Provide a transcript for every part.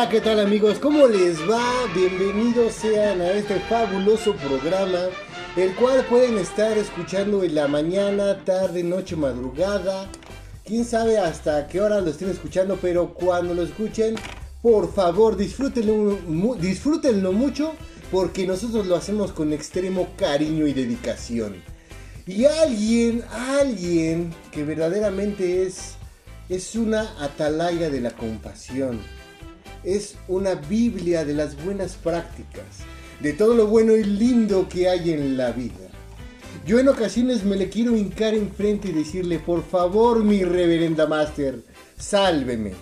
Hola, ¿qué tal amigos? ¿Cómo les va? Bienvenidos sean a este fabuloso programa, el cual pueden estar escuchando en la mañana, tarde, noche, madrugada. Quién sabe hasta qué hora lo estén escuchando, pero cuando lo escuchen, por favor disfrútenlo, disfrútenlo mucho, porque nosotros lo hacemos con extremo cariño y dedicación. Y alguien, alguien que verdaderamente es, es una atalaya de la compasión es una Biblia de las buenas prácticas, de todo lo bueno y lindo que hay en la vida. Yo en ocasiones me le quiero hincar enfrente y decirle, por favor, mi reverenda master, sálveme.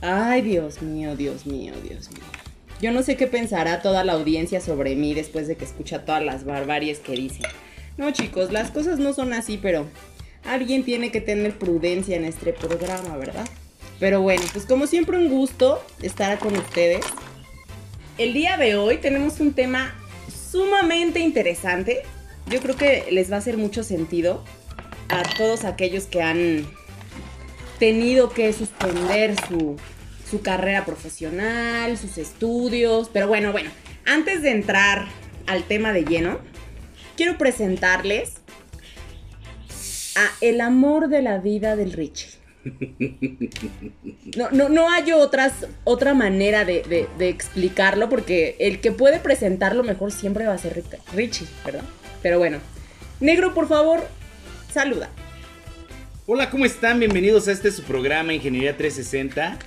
Ay, Dios mío, Dios mío, Dios mío. Yo no sé qué pensará toda la audiencia sobre mí después de que escucha todas las barbaries que dicen. No, chicos, las cosas no son así, pero alguien tiene que tener prudencia en este programa, ¿verdad? Pero bueno, pues como siempre un gusto estar con ustedes. El día de hoy tenemos un tema sumamente interesante. Yo creo que les va a hacer mucho sentido a todos aquellos que han tenido que suspender su, su carrera profesional, sus estudios. Pero bueno, bueno, antes de entrar al tema de lleno, quiero presentarles a el amor de la vida del Richie. No, no, no hay otras, otra manera de, explicarlo porque el que puede presentarlo mejor siempre va a ser Richie, ¿verdad? Pero bueno, negro, por favor, saluda. Hola, ¿cómo están? Bienvenidos a este su programa Ingeniería 360.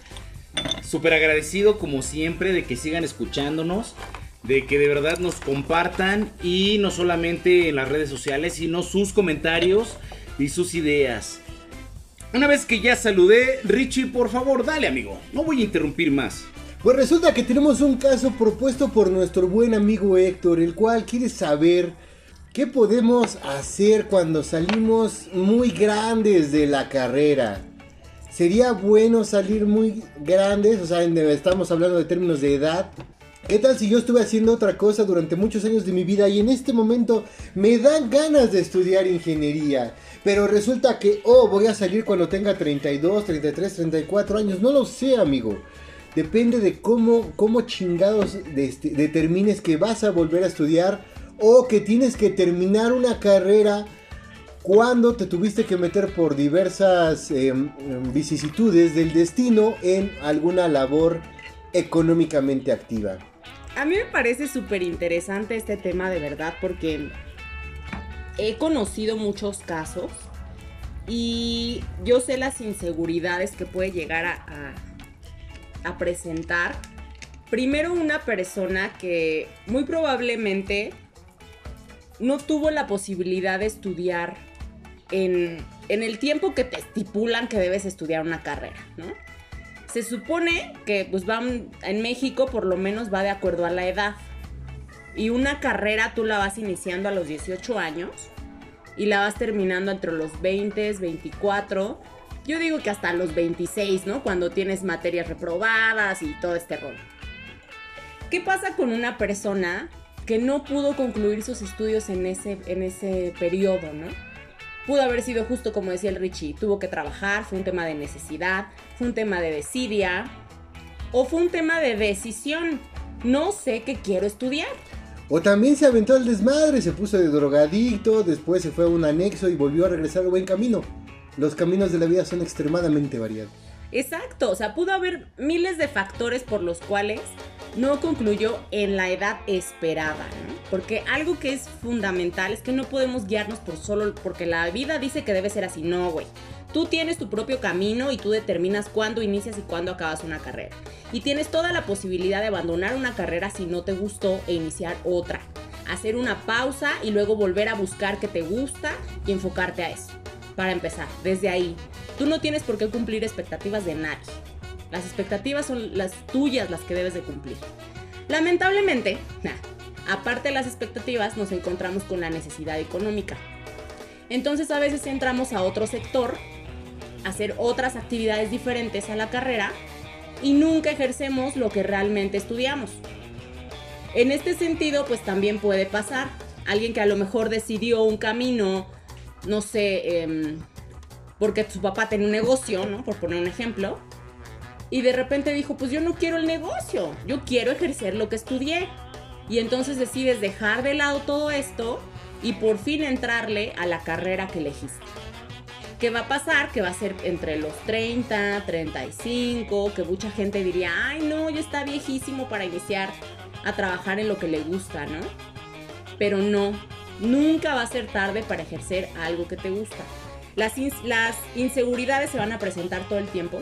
Súper agradecido como siempre de que sigan escuchándonos, de que de verdad nos compartan y no solamente en las redes sociales, sino sus comentarios y sus ideas. Una vez que ya saludé, Richie, por favor, dale amigo, no voy a interrumpir más. Pues resulta que tenemos un caso propuesto por nuestro buen amigo Héctor, el cual quiere saber qué podemos hacer cuando salimos muy grandes de la carrera. ¿Sería bueno salir muy grandes? O sea, estamos hablando de términos de edad. ¿Qué tal si yo estuve haciendo otra cosa durante muchos años de mi vida y en este momento me dan ganas de estudiar ingeniería? Pero resulta que, oh, voy a salir cuando tenga 32, 33, 34 años. No lo sé, amigo. Depende de cómo, cómo chingados este- determines que vas a volver a estudiar o que tienes que terminar una carrera cuando te tuviste que meter por diversas em, em, vicisitudes del destino en alguna labor económicamente activa. A mí me parece súper interesante este tema de verdad porque he conocido muchos casos y yo sé las inseguridades que puede llegar a, a- presentar. Primero una persona que muy probablemente no tuvo la posibilidad de estudiar en, en el tiempo que te estipulan que debes estudiar una carrera, ¿no? Se supone que pues en México por lo menos va de acuerdo a la edad. Y una carrera tú la vas iniciando a los 18 años y la vas terminando entre los 20, 24. Yo digo que hasta los 26, ¿no? Cuando tienes materias reprobadas y todo este rollo. ¿Qué pasa con una persona que no pudo concluir sus estudios en ese, en ese periodo, ¿no? Pudo haber sido justo como decía el Richie, tuvo que trabajar, fue un tema de necesidad, fue un tema de desidia o fue un tema de decisión. No sé qué quiero estudiar. O también se aventó al desmadre, se puso de drogadicto, después se fue a un anexo y volvió a regresar al buen camino. Los caminos de la vida son extremadamente variados. Exacto, o sea, pudo haber miles de factores por los cuales no concluyó en la edad esperada, ¿no? Porque algo que es fundamental es que no podemos guiarnos por solo porque la vida dice que debe ser así, no, güey. Tú tienes tu propio camino y tú determinas cuándo inicias y cuándo acabas una carrera. Y tienes toda la posibilidad de abandonar una carrera si no te gustó e iniciar otra. Hacer una pausa y luego volver a buscar que te gusta y enfocarte a eso. Para empezar, desde ahí, tú no tienes por qué cumplir expectativas de nadie. Las expectativas son las tuyas las que debes de cumplir. Lamentablemente, aparte de las expectativas, nos encontramos con la necesidad económica. Entonces a veces entramos a otro sector, a hacer otras actividades diferentes a la carrera y nunca ejercemos lo que realmente estudiamos. En este sentido, pues también puede pasar. Alguien que a lo mejor decidió un camino, no sé, em, porque su papá tenía un negocio, ¿no? Por poner un ejemplo. Y de repente dijo, pues yo no quiero el negocio, yo quiero ejercer lo que estudié. Y entonces decides dejar de lado todo esto y por fin entrarle a la carrera que elegiste. ¿Qué va a pasar? Que va a ser entre los 30, 35, que mucha gente diría, ay no, ya está viejísimo para iniciar a trabajar en lo que le gusta, ¿no? Pero no, nunca va a ser tarde para ejercer algo que te gusta. Las, las inseguridades se van a presentar todo el tiempo,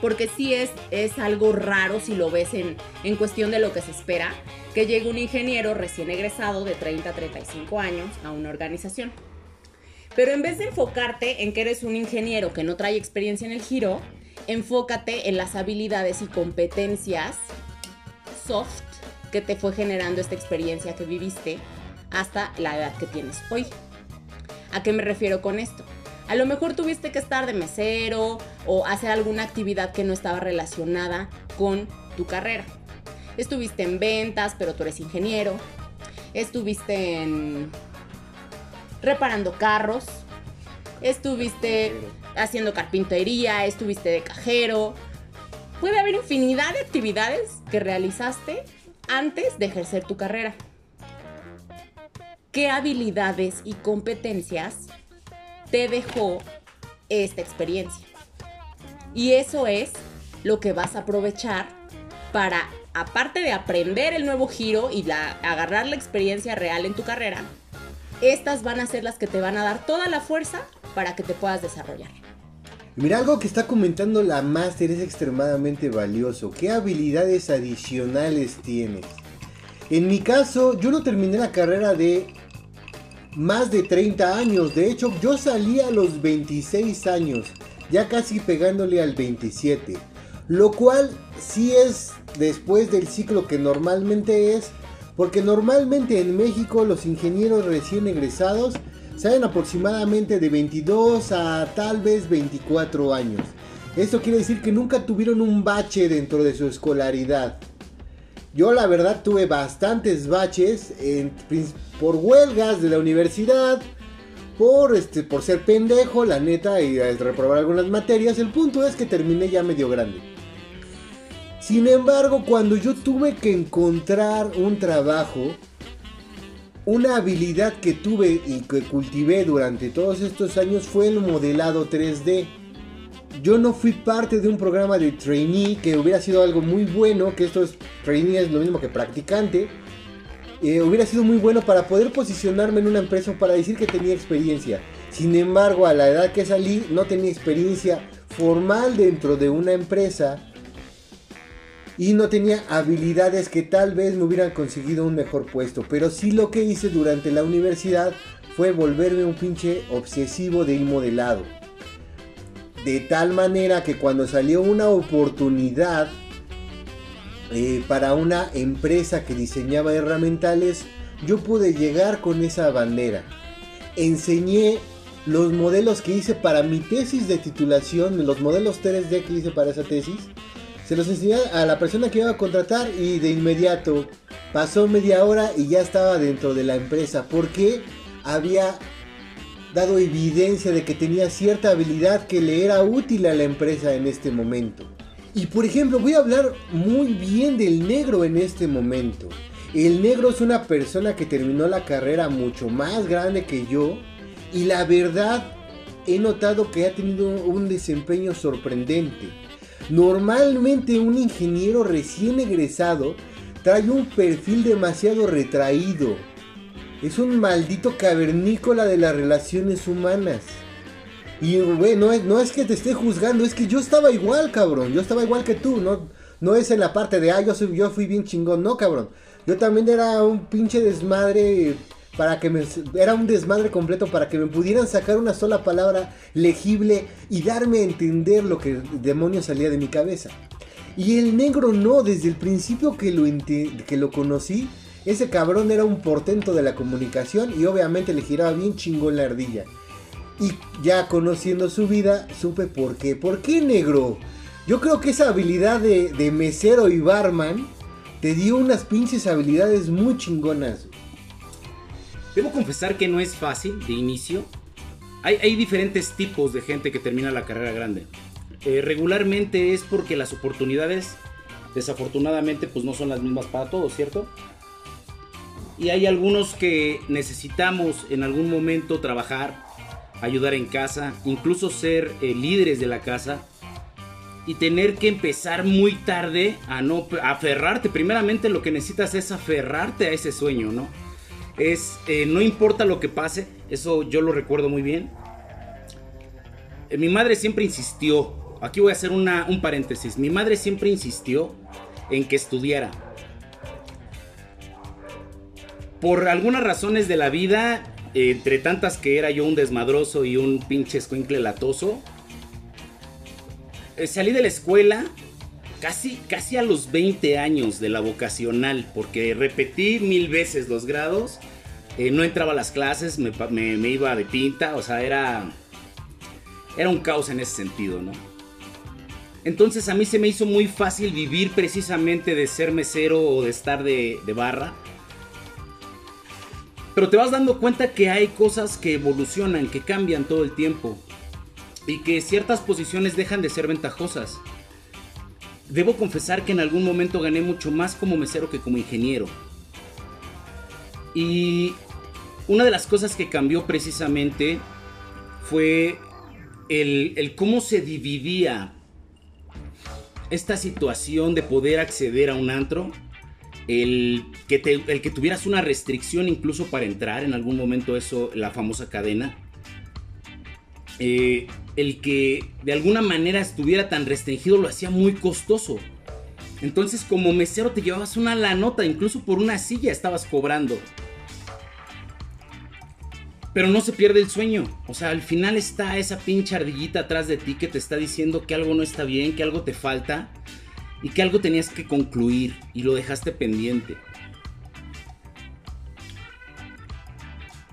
porque sí es, es algo raro si lo ves en, en cuestión de lo que se espera, que llegue un ingeniero recién egresado de 30 a 35 años a una organización. Pero en vez de enfocarte en que eres un ingeniero que no trae experiencia en el giro, enfócate en las habilidades y competencias soft que te fue generando esta experiencia que viviste hasta la edad que tienes hoy. ¿A qué me refiero con esto? A lo mejor tuviste que estar de mesero o hacer alguna actividad que no estaba relacionada con tu carrera. Estuviste en ventas, pero tú eres ingeniero. Estuviste en reparando carros. Estuviste haciendo carpintería, estuviste de cajero. Puede haber infinidad de actividades que realizaste antes de ejercer tu carrera. ¿Qué habilidades y competencias te dejó esta experiencia? Y eso es lo que vas a aprovechar para, aparte de aprender el nuevo giro y agarrar la experiencia real en tu carrera, estas van a ser las que te van a dar toda la fuerza para que te puedas desarrollar. Mira, algo que está comentando la máster es extremadamente valioso. ¿Qué habilidades adicionales tienes? En mi caso, yo no terminé la carrera de más de 30 años. De hecho, yo salí a los 26 años, ya casi pegándole al 27. Lo cual sí es después del ciclo que normalmente es, porque normalmente en México los ingenieros recién egresados salen aproximadamente de 22 a tal vez 24 años. Esto quiere decir que nunca tuvieron un bache dentro de su escolaridad. Yo la verdad tuve bastantes baches por huelgas de la universidad, por, este, por ser pendejo, la neta, y reprobar algunas materias. El punto es que terminé ya medio grande. Sin embargo, cuando yo tuve que encontrar un trabajo, una habilidad que tuve y que cultivé durante todos estos años fue el modelado 3D. Yo no fui parte de un programa de trainee que hubiera sido algo muy bueno, que esto es trainee es lo mismo que practicante. Eh, hubiera sido muy bueno para poder posicionarme en una empresa para decir que tenía experiencia. Sin embargo, a la edad que salí no tenía experiencia formal dentro de una empresa y no tenía habilidades que tal vez me hubieran conseguido un mejor puesto. Pero sí lo que hice durante la universidad fue volverme un pinche obsesivo de modelado. De tal manera que cuando salió una oportunidad eh, para una empresa que diseñaba herramientales, yo pude llegar con esa bandera. Enseñé los modelos que hice para mi tesis de titulación, los modelos 3D que hice para esa tesis se los enseñé a la persona que iba a contratar y de inmediato pasó media hora y ya estaba dentro de la empresa porque había dado evidencia de que tenía cierta habilidad que le era útil a la empresa en este momento. Y por ejemplo, voy a hablar muy bien del negro en este momento. El negro es una persona que terminó la carrera mucho más grande que yo y la verdad he notado que ha tenido un desempeño sorprendente. Normalmente un ingeniero recién egresado trae un perfil demasiado retraído. Es un maldito cavernícola de las relaciones humanas. Y güey, no es, no es que te esté juzgando, es que yo estaba igual, cabrón. Yo estaba igual que tú, no, no es en la parte de, ah, yo, soy, yo fui bien chingón, no, cabrón. Yo también era un pinche desmadre para que me era un desmadre completo para que me pudieran sacar una sola palabra legible y darme a entender lo que demonio salía de mi cabeza. Y el negro no, desde el principio que lo, que lo conocí, ese cabrón era un portento de la comunicación y obviamente le giraba bien chingón la ardilla. Y ya conociendo su vida, supe por qué. ¿Por qué negro? Yo creo que esa habilidad de, mesero y barman te dio unas pinches habilidades muy chingonas. Debo confesar que no es fácil de inicio. Hay, diferentes tipos de gente que termina la carrera grande. Eh, regularmente es porque las oportunidades, desafortunadamente, pues no son las mismas para todos, ¿cierto? Y hay algunos que necesitamos en algún momento trabajar, ayudar en casa, incluso ser eh, líderes de la casa y tener que empezar muy tarde a no aferrarte. Primeramente lo que necesitas es aferrarte a ese sueño, ¿no? es, eh, no importa lo que pase, eso yo lo recuerdo muy bien. Eh, mi madre siempre insistió, aquí voy a hacer un paréntesis, mi madre siempre insistió en que estudiara. Por algunas razones de la vida, entre tantas que era yo un desmadroso y un pinche escuincle latoso, eh, salí de la escuela casi, casi a los 20 años de la vocacional, porque repetí mil veces los grados, eh, no entraba a las clases, me, iba de pinta, o sea, era, era un caos en ese sentido, ¿no? Entonces a mí se me hizo muy fácil vivir precisamente de ser mesero o de estar de, de barra. Pero te vas dando cuenta que hay cosas que evolucionan, que cambian todo el tiempo. Y que ciertas posiciones dejan de ser ventajosas. Debo confesar que en algún momento gané mucho más como mesero que como ingeniero. Y una de las cosas que cambió precisamente fue el, cómo se dividía esta situación de poder acceder a un antro. El que, el que tuvieras una restricción incluso para entrar en algún momento, eso, la famosa cadena. Eh, el que de alguna manera estuviera tan restringido lo hacía muy costoso. Entonces como mesero te llevabas una la nota, incluso por una silla estabas cobrando. Pero no se pierde el sueño. O sea, al final está esa pinche ardillita atrás de ti que te está diciendo que algo no está bien, que algo te falta y que algo tenías que concluir y lo dejaste pendiente.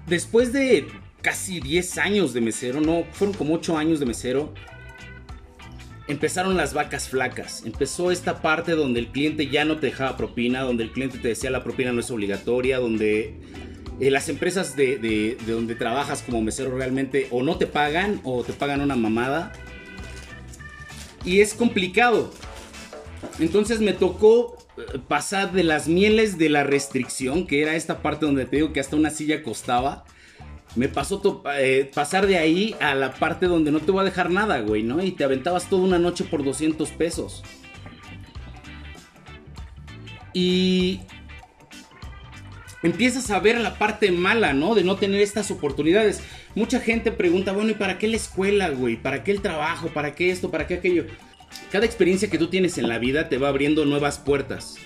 Después de casi 10 años de mesero, no, fueron como 8 años de mesero, empezaron las vacas flacas. Empezó esta parte donde el cliente ya no te dejaba propina, donde el cliente te decía la propina no es obligatoria, donde eh, las empresas de, donde trabajas como mesero realmente o no te pagan o te pagan una mamada. Y es complicado. Entonces me tocó eh, pasar de las mieles de la restricción, que era esta parte donde te digo que hasta una silla costaba me pasó eh, pasar de ahí a la parte donde no te voy a dejar nada, güey, ¿no? Y te aventabas toda una noche por 200 pesos. Y empiezas a ver la parte mala, ¿no? De no tener estas oportunidades. Mucha gente pregunta, bueno, ¿y para qué la escuela, güey? ¿Para qué el trabajo? ¿Para qué esto? ¿Para qué aquello? Cada experiencia que tú tienes en la vida te va abriendo nuevas puertas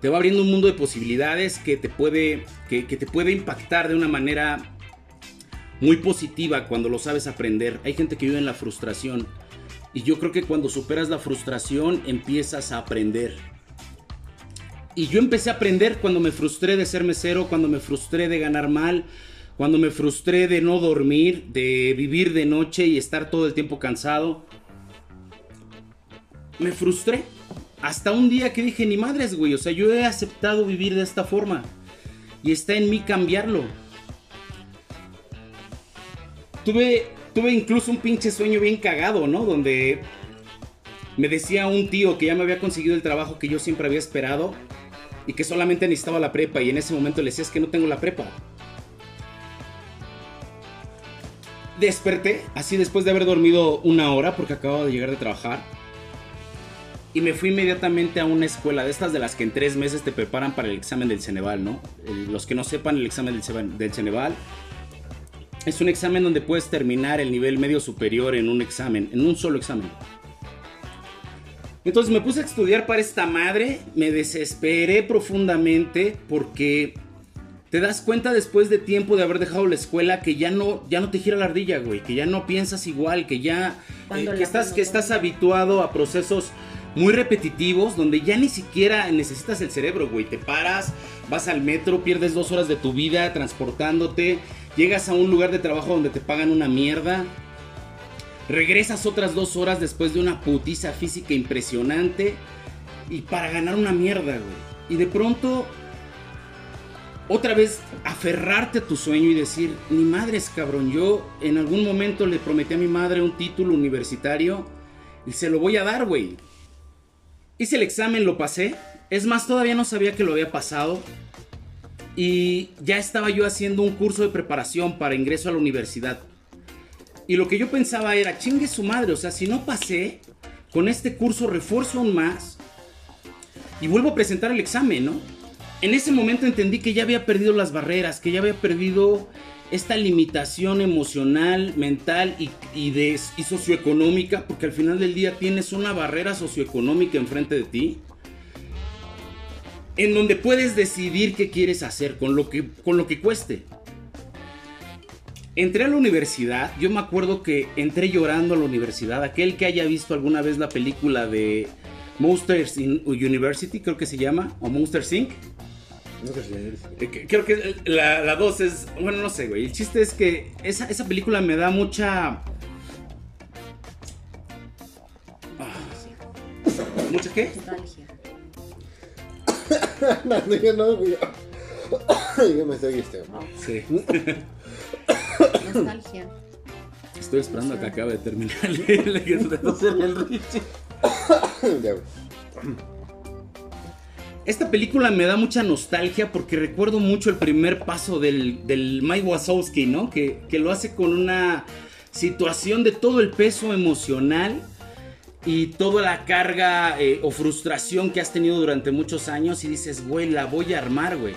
te va abriendo un mundo de posibilidades que te puede, que, te puede impactar de una manera muy positiva cuando lo sabes aprender. Hay gente que vive en la frustración y yo creo que cuando superas la frustración empiezas a aprender. Y yo empecé a aprender cuando me frustré de ser mesero, cuando me frustré de ganar mal, cuando me frustré de no dormir, de vivir de noche y estar todo el tiempo cansado. Me frustré hasta un día que dije, ni madres, güey, o sea, yo he aceptado vivir de esta forma. Y está en mí cambiarlo. Tuve, tuve incluso un pinche sueño bien cagado, ¿no? Donde me decía un tío que ya me había conseguido el trabajo que yo siempre había esperado y que solamente necesitaba la prepa y en ese momento le decía es que no tengo la prepa. Desperté, así después de haber dormido una hora porque acababa de llegar de trabajar y me fui inmediatamente a una escuela de estas de las que en tres meses te preparan para el examen del Ceneval, ¿no? los que no sepan el examen del Ceneval es un examen donde puedes terminar el nivel medio superior en un examen, en un solo examen. Entonces me puse a estudiar para esta madre, me desesperé profundamente porque te das cuenta después de tiempo de haber dejado la escuela que ya no, ya no te gira la ardilla, güey, que ya no piensas igual, que ya eh, que estás, que estás habituado a procesos muy repetitivos donde ya ni siquiera necesitas el cerebro, güey. Te paras, vas al metro, pierdes dos horas de tu vida transportándote, llegas a un lugar de trabajo donde te pagan una mierda, regresas otras dos horas después de una putiza física impresionante y para ganar una mierda, güey. Y de pronto otra vez aferrarte a tu sueño y decir, ni madres cabrón, yo en algún momento le prometí a mi madre un título universitario y se lo voy a dar, güey. Hice el examen, lo pasé. Es más, todavía no sabía que lo había pasado. Y ya estaba yo haciendo un curso de preparación para ingreso a la universidad. Y lo que yo pensaba era, chingue su madre, o sea, si no pasé, con este curso refuerzo aún más y vuelvo a presentar el examen, ¿no? en ese momento entendí que ya había perdido las barreras, que ya había perdido esta limitación emocional, mental y, socioeconómica, porque al final del día tienes una barrera socioeconómica enfrente de ti, en donde puedes decidir qué quieres hacer con lo que, con lo que cueste. Entré a la universidad, yo me acuerdo que entré llorando a la universidad, aquel que haya visto alguna vez la película de Monsters University, creo que se llama, o Monsters Inc. No sé si Creo que la 2 es. Bueno, no sé, güey. El chiste es que esa, esa película me da mucha. Ah, ¿Mucha qué? Nostalgia. no, yo no, güey. Yo me estoy este. Sí. Nostalgia. Estoy esperando a que acabe de terminar el, el, el Richie. ya, güey. Esta película me da mucha nostalgia porque recuerdo mucho el primer paso del, del Mike Wazowski, ¿no? Que, lo hace con una situación de todo el peso emocional y toda la carga eh, o frustración que has tenido durante muchos años y dices, güey, la voy a armar, güey.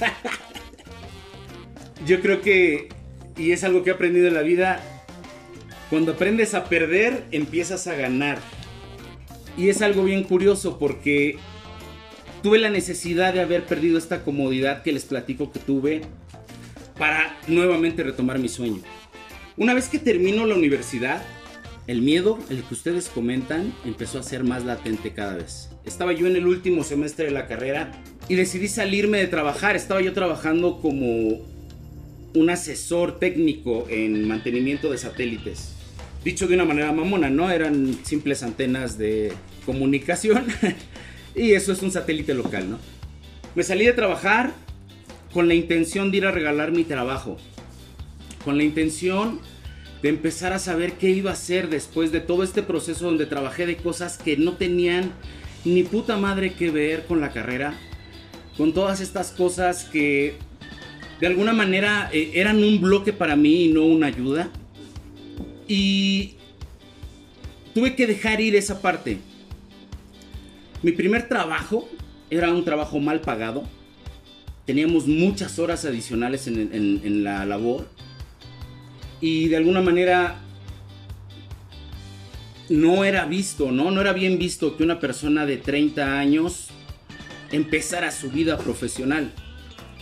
Yo creo que, y es algo que he aprendido en la vida, cuando aprendes a perder, empiezas a ganar. Y es algo bien curioso porque tuve la necesidad de haber perdido esta comodidad que les platico que tuve para nuevamente retomar mi sueño. Una vez que termino la universidad, el miedo, el que ustedes comentan, empezó a ser más latente cada vez. Estaba yo en el último semestre de la carrera y decidí salirme de trabajar. Estaba yo trabajando como un asesor técnico en mantenimiento de satélites. Dicho de una manera mamona, no eran simples antenas de comunicación. Y eso es un satélite local, ¿no? Me salí de trabajar con la intención de ir a regalar mi trabajo. Con la intención de empezar a saber qué iba a hacer después de todo este proceso donde trabajé de cosas que no tenían ni puta madre que ver con la carrera. Con todas estas cosas que de alguna manera eh, eran un bloque para mí y no una ayuda. Y tuve que dejar ir esa parte mi primer trabajo era un trabajo mal pagado. Teníamos muchas horas adicionales en, la labor. Y de alguna manera no era visto, ¿no? No era bien visto que una persona de 30 años empezara su vida profesional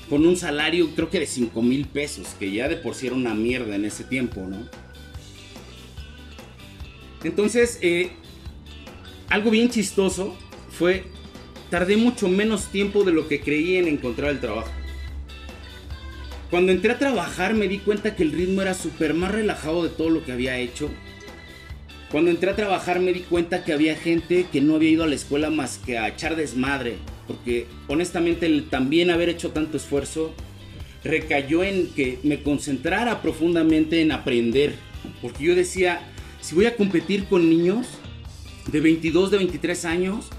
con un salario creo que de 5 mil pesos, que ya de por sí era una mierda en ese tiempo, ¿no? Entonces, eh, algo bien chistoso fue, tardé mucho menos tiempo de lo que creí en encontrar el trabajo. Cuando entré a trabajar me di cuenta que el ritmo era súper más relajado de todo lo que había hecho. Cuando entré a trabajar me di cuenta que había gente que no había ido a la escuela más que a echar desmadre. Porque honestamente también haber hecho tanto esfuerzo recayó en que me concentrara profundamente en aprender. Porque yo decía, si voy a competir con niños de 22, de 23 años,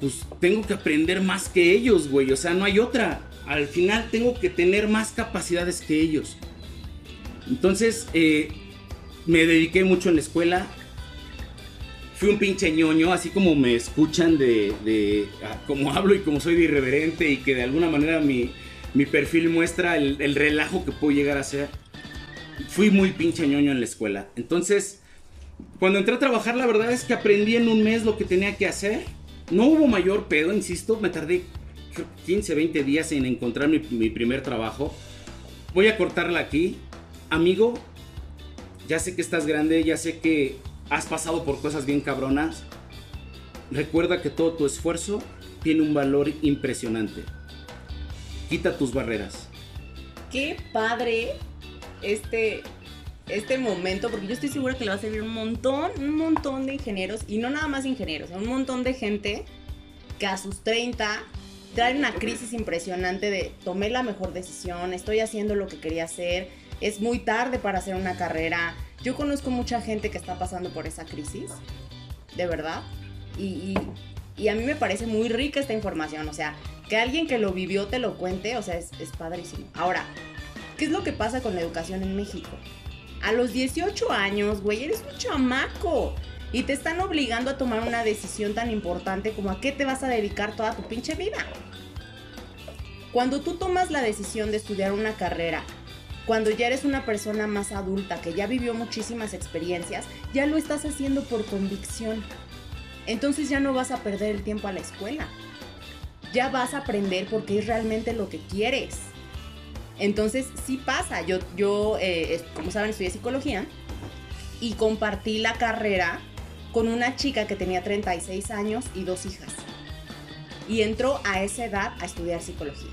pues tengo que aprender más que ellos, güey. O sea, no hay otra. Al final tengo que tener más capacidades que ellos. Entonces, eh, me dediqué mucho en la escuela. Fui un pinche ñoño, así como me escuchan de, de como hablo y como soy de irreverente y que de alguna manera mi, mi perfil muestra el, el, relajo que puedo llegar a ser. Fui muy pinche ñoño en la escuela. Entonces, cuando entré a trabajar, la verdad es que aprendí en un mes lo que tenía que hacer no hubo mayor pedo, insisto, me tardé 15, 20 días en encontrar mi, mi primer trabajo. Voy a cortarla aquí. Amigo, ya sé que estás grande, ya sé que has pasado por cosas bien cabronas. Recuerda que todo tu esfuerzo tiene un valor impresionante. Quita tus barreras. Qué padre este, este momento, porque yo estoy segura que le va a servir un montón, un montón de ingenieros, y no nada más ingenieros, un montón de gente que a sus 30 trae una crisis impresionante de tomé la mejor decisión, estoy haciendo lo que quería hacer, es muy tarde para hacer una carrera. Yo conozco mucha gente que está pasando por esa crisis, de verdad, y, a mí me parece muy rica esta información, o sea, que alguien que lo vivió te lo cuente, o sea, es, es padrísimo. Ahora, ¿qué es lo que pasa con la educación en México? A los 18 años, güey, eres un chamaco. Y te están obligando a tomar una decisión tan importante como a qué te vas a dedicar toda tu pinche vida. Cuando tú tomas la decisión de estudiar una carrera, cuando ya eres una persona más adulta, que ya vivió muchísimas experiencias, ya lo estás haciendo por convicción. Entonces ya no vas a perder el tiempo a la escuela. Ya vas a aprender porque es realmente lo que quieres. Entonces sí pasa. Yo, yo eh, como saben, estudié psicología y compartí la carrera con una chica que tenía 36 años y dos hijas. Y entró a esa edad a estudiar psicología.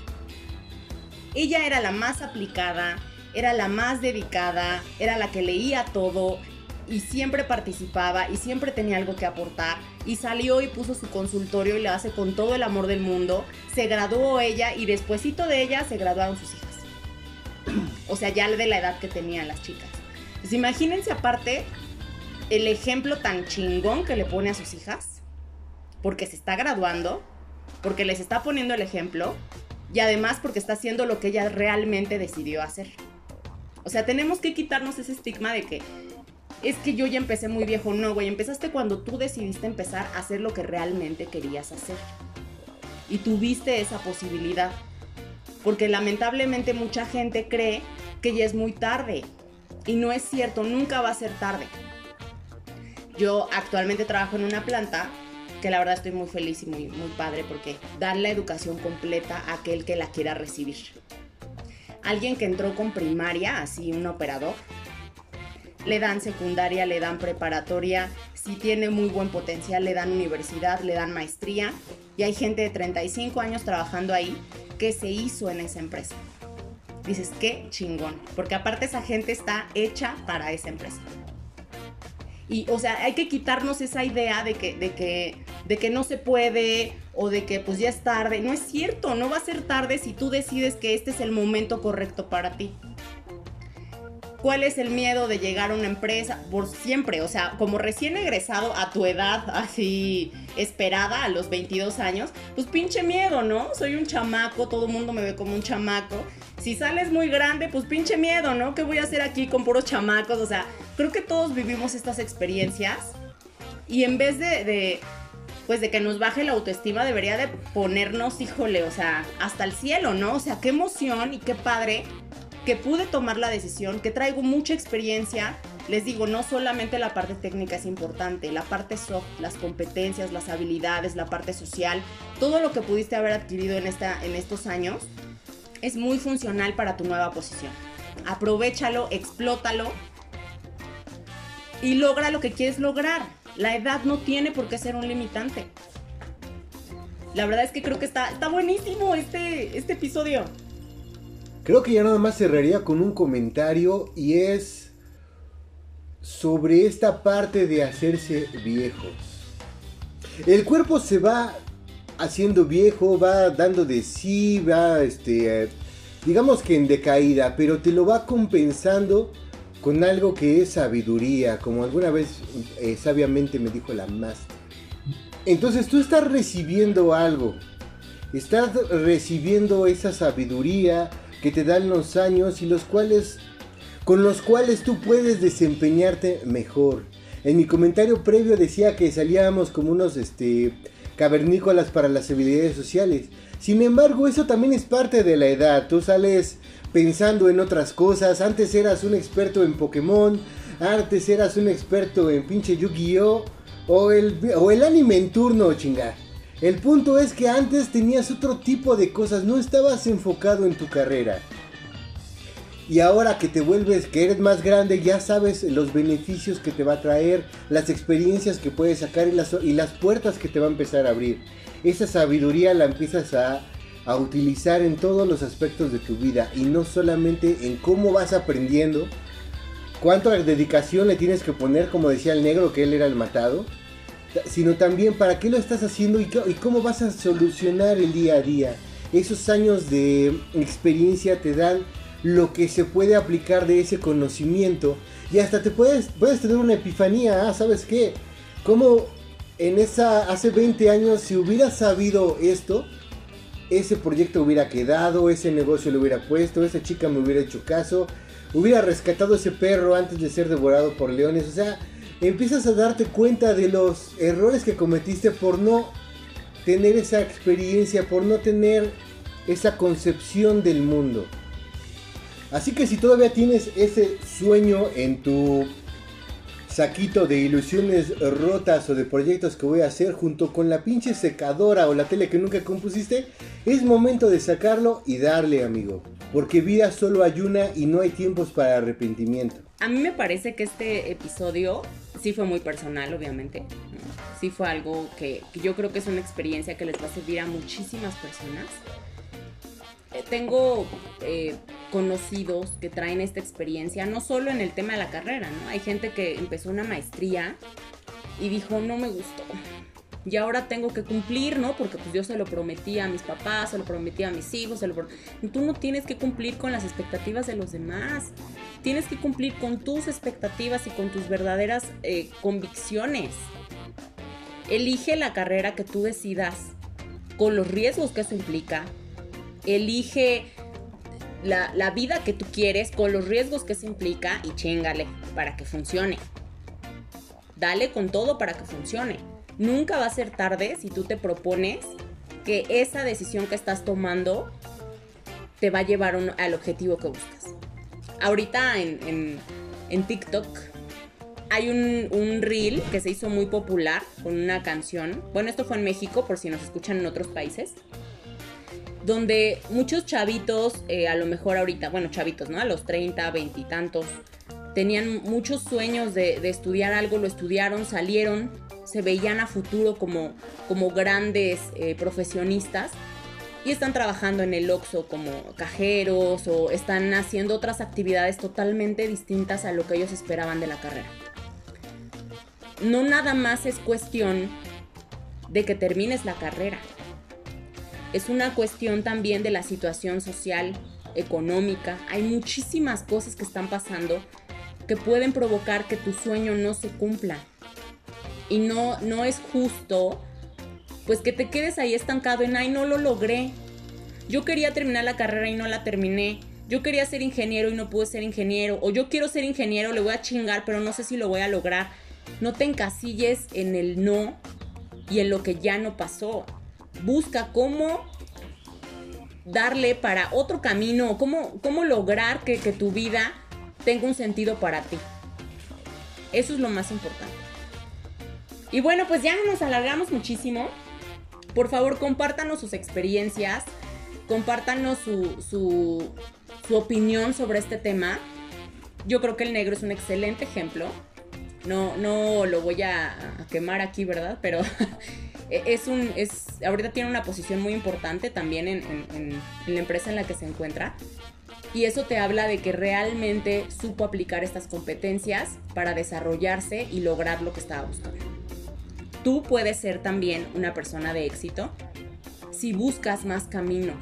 Ella era la más aplicada, era la más dedicada, era la que leía todo y siempre participaba y siempre tenía algo que aportar. Y salió y puso su consultorio y lo hace con todo el amor del mundo. Se graduó ella y despuesito de ella se graduaron sus hijas. O sea, ya de la edad que tenían las chicas. Pues imagínense aparte el ejemplo tan chingón que le pone a sus hijas. Porque se está graduando, porque les está poniendo el ejemplo y además porque está haciendo lo que ella realmente decidió hacer. O sea, tenemos que quitarnos ese estigma de que es que yo ya empecé muy viejo. No, güey, empezaste cuando tú decidiste empezar a hacer lo que realmente querías hacer. Y tuviste esa posibilidad. Porque lamentablemente mucha gente cree que ya es muy tarde. Y no es cierto, nunca va a ser tarde. Yo actualmente trabajo en una planta que la verdad estoy muy feliz y muy, muy padre porque dan la educación completa a aquel que la quiera recibir. Alguien que entró con primaria, así un operador, le dan secundaria, le dan preparatoria, si tiene muy buen potencial le dan universidad, le dan maestría y hay gente de 35 años trabajando ahí que se hizo en esa empresa. Dices, qué chingón, porque aparte esa gente está hecha para esa empresa. Y, o sea, hay que quitarnos esa idea de que, de que, de que no se puede o de que pues ya es tarde. No es cierto, no va a ser tarde si tú decides que este es el momento correcto para ti. ¿Cuál es el miedo de llegar a una empresa? Por siempre, o sea, como recién egresado a tu edad así esperada, a los 22 años, pues pinche miedo, ¿no? Soy un chamaco, todo el mundo me ve como un chamaco. Si sales muy grande, pues pinche miedo, ¿no? ¿Qué voy a hacer aquí con puros chamacos? O sea, creo que todos vivimos estas experiencias y en vez de, de pues de que nos baje la autoestima, debería de ponernos, híjole, o sea, hasta el cielo, ¿no? O sea, qué emoción y qué padre que pude tomar la decisión, que traigo mucha experiencia. Les digo, no solamente la parte técnica es importante, la parte soft, las competencias, las habilidades, la parte social, todo lo que pudiste haber adquirido en, esta, en estos años es muy funcional para tu nueva posición. Aprovechalo, explótalo y logra lo que quieres lograr. La edad no tiene por qué ser un limitante. La verdad es que creo que está, está buenísimo este, este episodio. Creo que ya nada más cerraría con un comentario y es sobre esta parte de hacerse viejos. El cuerpo se va haciendo viejo, va dando de sí, va, este, digamos que en decaída, pero te lo va compensando con algo que es sabiduría, como alguna vez eh, sabiamente me dijo la máster. Entonces tú estás recibiendo algo, estás recibiendo esa sabiduría, que te dan los años y los cuales con los cuales tú puedes desempeñarte mejor. En mi comentario previo decía que salíamos como unos este cavernícolas para las habilidades sociales. Sin embargo, eso también es parte de la edad. Tú sales pensando en otras cosas. Antes eras un experto en Pokémon, antes eras un experto en pinche Yu-Gi-Oh o el o el anime en turno, chinga. El punto es que antes tenías otro tipo de cosas, no estabas enfocado en tu carrera. Y ahora que te vuelves, que eres más grande, ya sabes los beneficios que te va a traer, las experiencias que puedes sacar y las, y las puertas que te va a empezar a abrir. Esa sabiduría la empiezas a, a utilizar en todos los aspectos de tu vida y no solamente en cómo vas aprendiendo, cuánto dedicación le tienes que poner, como decía el negro que él era el matado, sino también para qué lo estás haciendo y, cómo vas a solucionar el día a día. Esos años de experiencia te dan lo que se puede aplicar de ese conocimiento y hasta te puedes, puedes tener una epifanía, ¿ah? ¿sabes qué? Como en esa, hace 20 años, si hubiera sabido esto, ese proyecto hubiera quedado, ese negocio lo hubiera puesto, esa chica me hubiera hecho caso, hubiera rescatado ese perro antes de ser devorado por leones, o sea, empiezas a darte cuenta de los errores que cometiste por no tener esa experiencia, por no tener esa concepción del mundo. Así que si todavía tienes ese sueño en tu saquito de ilusiones rotas o de proyectos que voy a hacer junto con la pinche secadora o la tele que nunca compusiste, es momento de sacarlo y darle, amigo. Porque vida solo hay una y no hay tiempos para arrepentimiento. A mí me parece que este episodio sí fue muy personal, obviamente. Sí fue algo que, que yo creo que es una experiencia que les va a servir a muchísimas personas. Eh, tengo eh, conocidos que traen esta experiencia, no solo en el tema de la carrera, ¿no? Hay gente que empezó una maestría y dijo, no me gustó. Y ahora tengo que cumplir, ¿no? Porque pues yo se lo prometí a mis papás, se lo prometí a mis hijos, se lo Tú no tienes que cumplir con las expectativas de los demás. Tienes que cumplir con tus expectativas y con tus verdaderas eh, convicciones. Elige la carrera que tú decidas, con los riesgos que eso implica, elige la, vida que tú quieres con los riesgos que se implica y chingale para que funcione. Dale con todo para que funcione. Nunca va a ser tarde si tú te propones que esa decisión que estás tomando te va a llevar al objetivo que buscas. Ahorita en, TikTok hay un, un, reel que se hizo muy popular con una canción. Bueno, esto fue en México, por si nos escuchan en otros países donde muchos chavitos, eh, a lo mejor ahorita, bueno, chavitos, ¿no? A los 30, 20 y tantos, tenían muchos sueños de, estudiar algo, lo estudiaron, salieron, se veían a futuro como, como grandes eh, profesionistas y están trabajando en el OXO como cajeros o están haciendo otras actividades totalmente distintas a lo que ellos esperaban de la carrera. No nada más es cuestión de que termines la carrera es una cuestión también de la situación social, económica. Hay muchísimas cosas que están pasando que pueden provocar que tu sueño no se cumpla. Y no, no es justo, pues que te quedes ahí estancado en, ay, no lo logré. Yo quería terminar la carrera y no la terminé. Yo quería ser ingeniero y no pude ser ingeniero. O yo quiero ser ingeniero, le voy a chingar, pero no sé si lo voy a lograr. No te encasilles en el no y en lo que ya no pasó busca cómo darle para otro camino, cómo, cómo lograr que, que tu vida tenga un sentido para ti. Eso es lo más importante. Y bueno, pues ya nos alargamos muchísimo. Por favor, compártanos sus experiencias, compártanos su, su, opinión sobre este tema. Yo creo que el negro es un excelente ejemplo. No, no lo voy a, quemar aquí, ¿verdad? Pero E, es un, es, ahorita tiene una posición muy importante también en, la empresa en la que se encuentra. Y eso te habla de que realmente supo aplicar estas competencias para desarrollarse y lograr lo que estaba buscando. Tú puedes ser también una persona de éxito si buscas más caminos,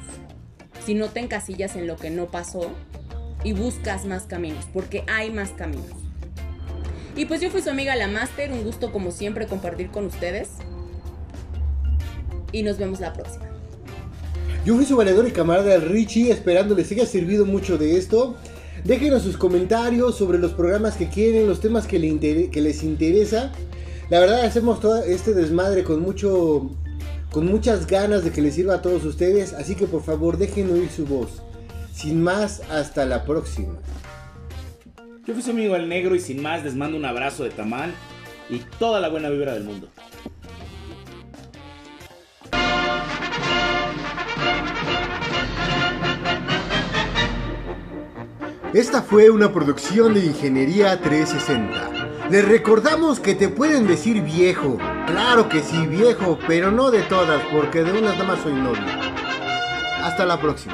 si no te encasillas en lo que no pasó y buscas más caminos, porque hay más caminos. Y pues yo fui su amiga La Master, un gusto como siempre compartir con ustedes y nos vemos la próxima. Yo fui su valedor y camarada Richie, esperando les haya servido mucho de esto. Déjenos sus comentarios sobre los programas que quieren, los temas que, que les interesa. La verdad hacemos todo este desmadre con mucho con muchas ganas de que les sirva a todos ustedes, así que por favor dejen oír su voz. Sin más, hasta la próxima. Yo fui su amigo el negro y sin más les mando un abrazo de tamal y toda la buena vibra del mundo. Esta fue una producción de Ingeniería 360. Les recordamos que te pueden decir viejo. Claro que sí, viejo, pero no de todas, porque de unas nada más soy novio. Hasta la próxima.